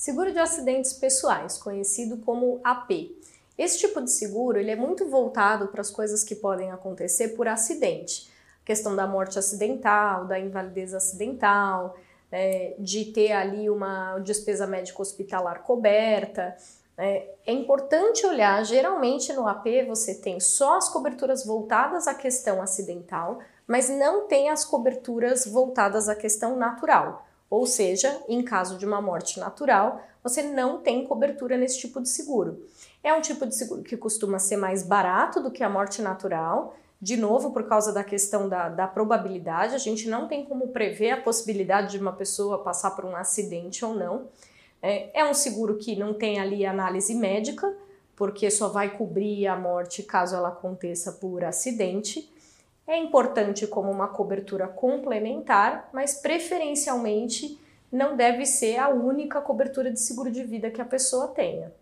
Seguro de acidentes pessoais, conhecido como AP. Esse tipo de seguro ele é muito voltado para as coisas que podem acontecer por acidente. A questão da morte acidental, da invalidez acidental, é, de ter ali uma despesa médica hospitalar coberta. É, é importante olhar, geralmente no AP você tem só as coberturas voltadas à questão acidental, mas não tem as coberturas voltadas à questão natural. Ou seja, em caso de uma morte natural, você não tem cobertura nesse tipo de seguro. É um tipo de seguro que costuma ser mais barato do que a morte natural, de novo, por causa da questão da, da, probabilidade, a gente não tem como prever a possibilidade de uma pessoa passar por um acidente ou não. É, é um seguro que não tem ali análise médica, porque só vai cobrir a morte caso ela aconteça por acidente. É importante como uma cobertura complementar, mas preferencialmente não deve ser a única cobertura de seguro de vida que a pessoa tenha.